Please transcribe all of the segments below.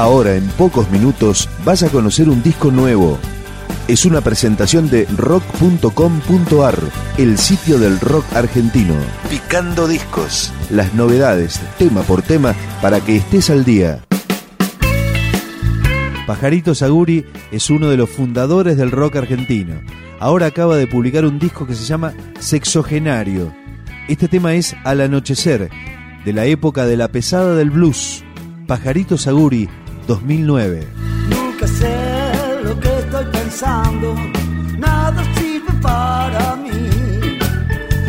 Ahora, en pocos minutos, vas a conocer un disco nuevo. Es una presentación de rock.com.ar, el sitio del rock argentino. Picando discos. Las novedades, tema por tema, para que estés al día. Pajarito Saguri es uno de los fundadores del rock argentino. Ahora acaba de publicar un disco que se llama Sexogenario. Este tema es Al anochecer, de la época de la pesada del blues. Pajarito Saguri, 2009. Nunca sé lo que estoy pensando, nada sirve para mí.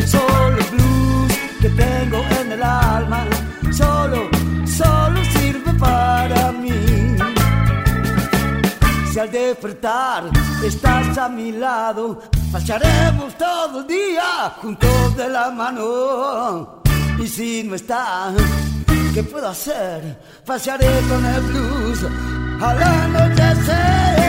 Solo blues que tengo en el alma, solo, solo sirve para mí. Si al despertar estás a mi lado, pasaremos todo el día juntos de la mano. Y si no estás, ¿qué puedo hacer? Pasaré con el blues al anochecer.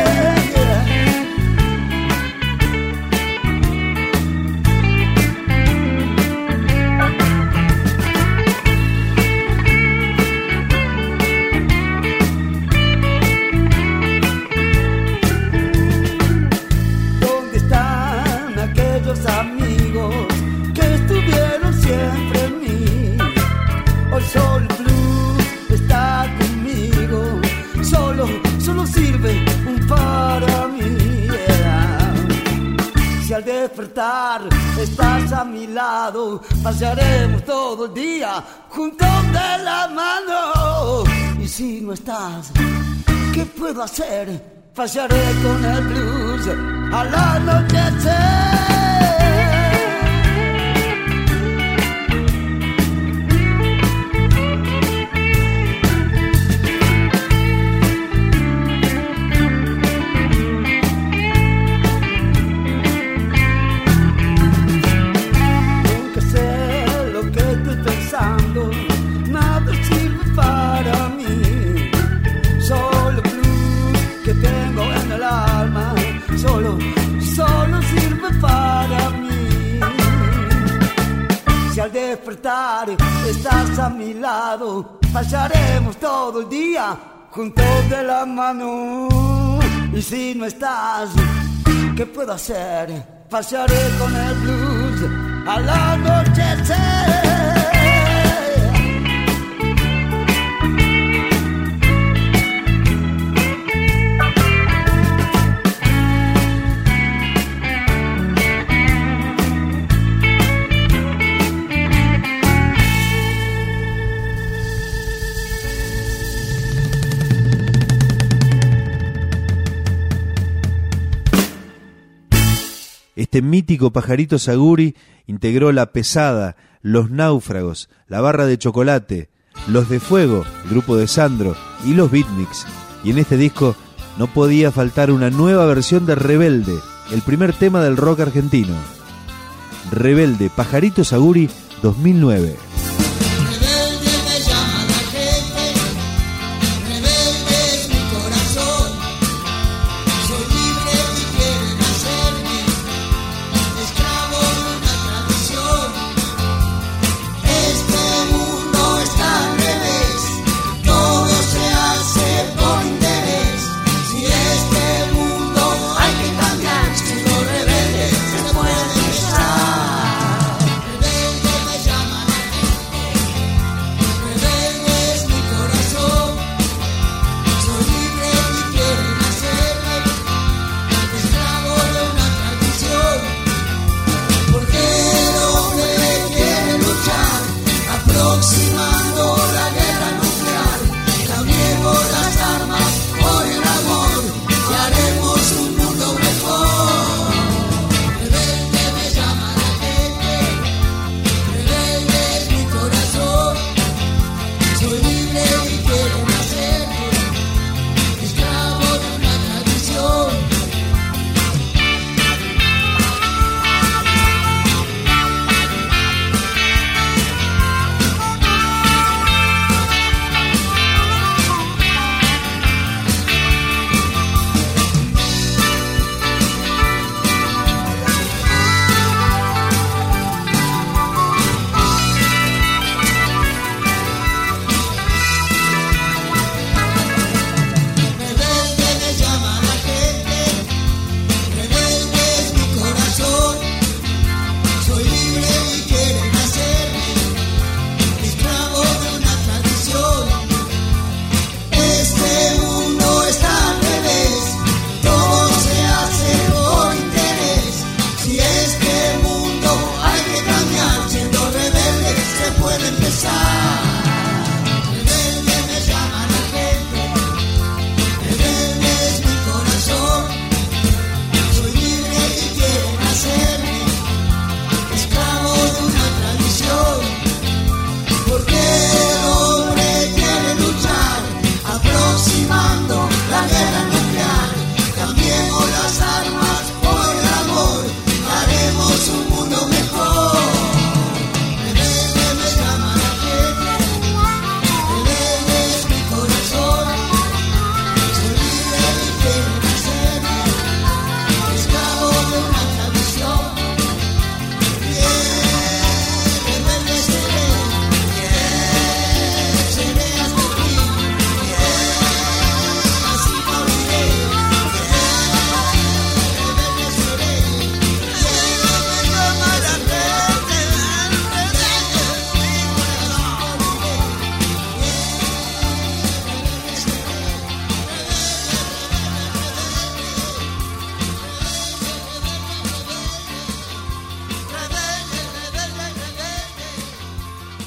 Solo sirve para mí. Si al despertar estás a mi lado, pasaremos todo el día juntos de la mano. Y si no estás, ¿qué puedo hacer? Pasaré con el blues al anochecer. Juntos de la mano. Y si no estás, ¿qué puedo hacer? Pasaré con el blues al anochecer. Este mítico pajarito Saguri integró La Pesada, Los Náufragos, La Barra de Chocolate, Los de Fuego, grupo de Sandro y Los Beatniks. Y en este disco no podía faltar una nueva versión de Rebelde, el primer tema del rock argentino. Rebelde, Pajarito Saguri, 2009.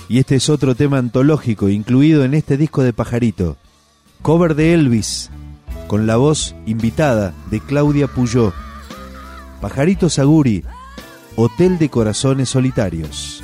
y este es otro tema antológico incluido en este disco de Pajarito. Cover de Elvis, con la voz invitada de Claudia Puyó. Pajarito Saguri, Hotel de Corazones Solitarios.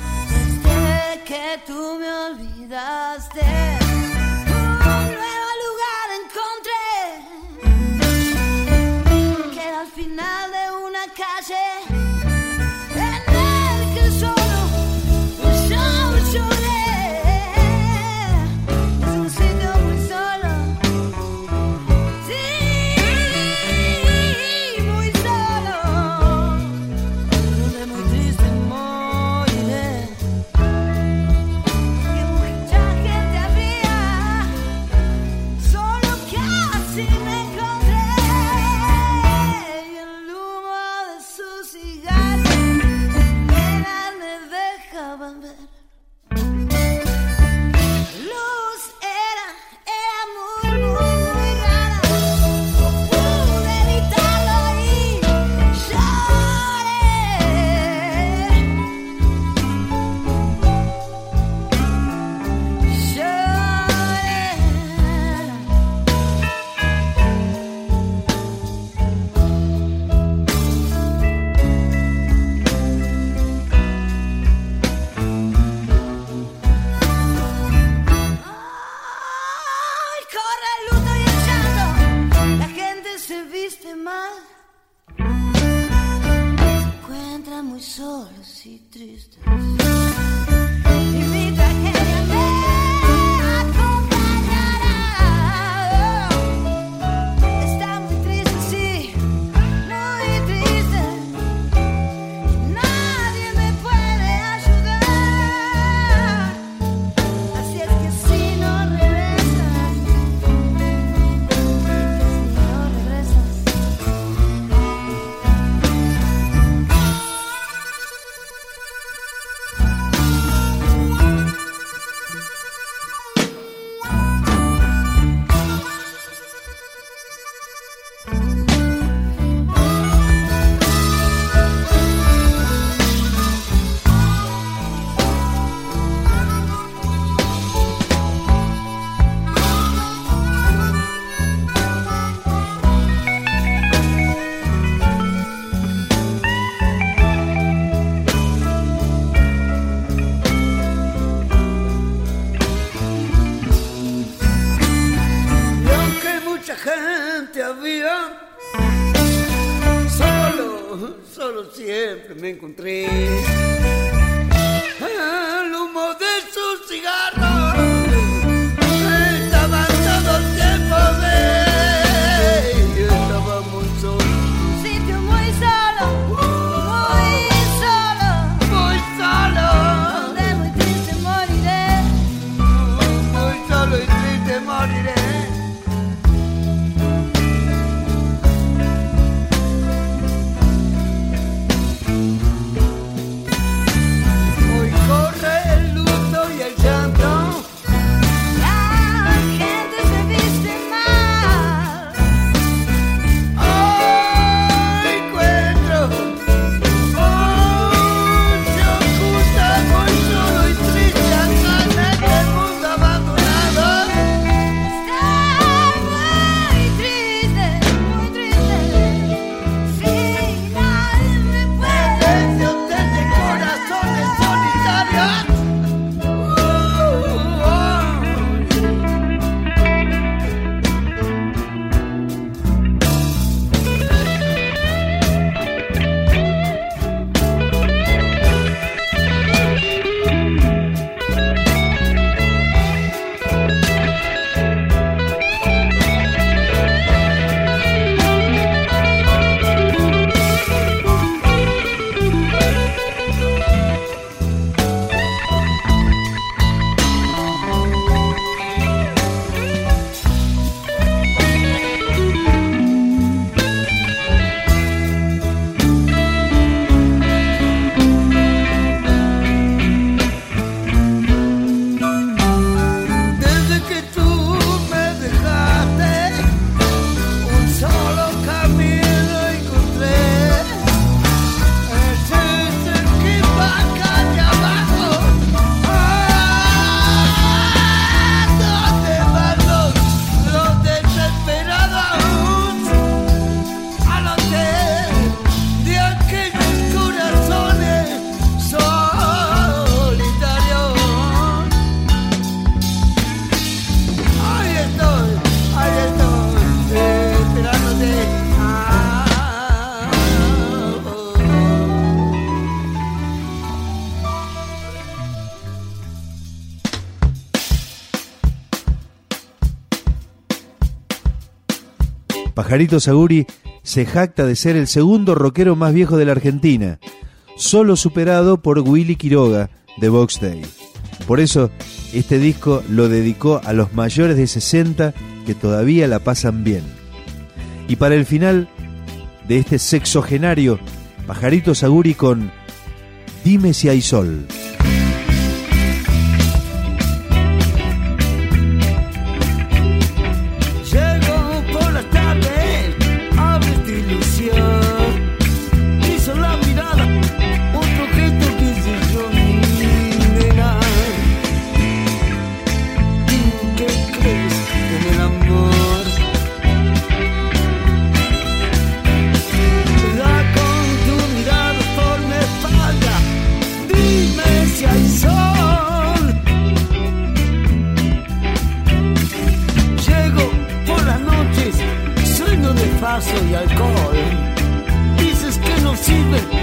muy solos y tristes. Pajarito Saguri se jacta de ser el segundo rockero más viejo de la Argentina, solo superado por Willy Quiroga de Box Day. Por eso, este disco lo dedicó a los mayores de 60 que todavía la pasan bien. Y para el final de este sexogenario, Pajarito Saguri con Dime si hay sol. achievement.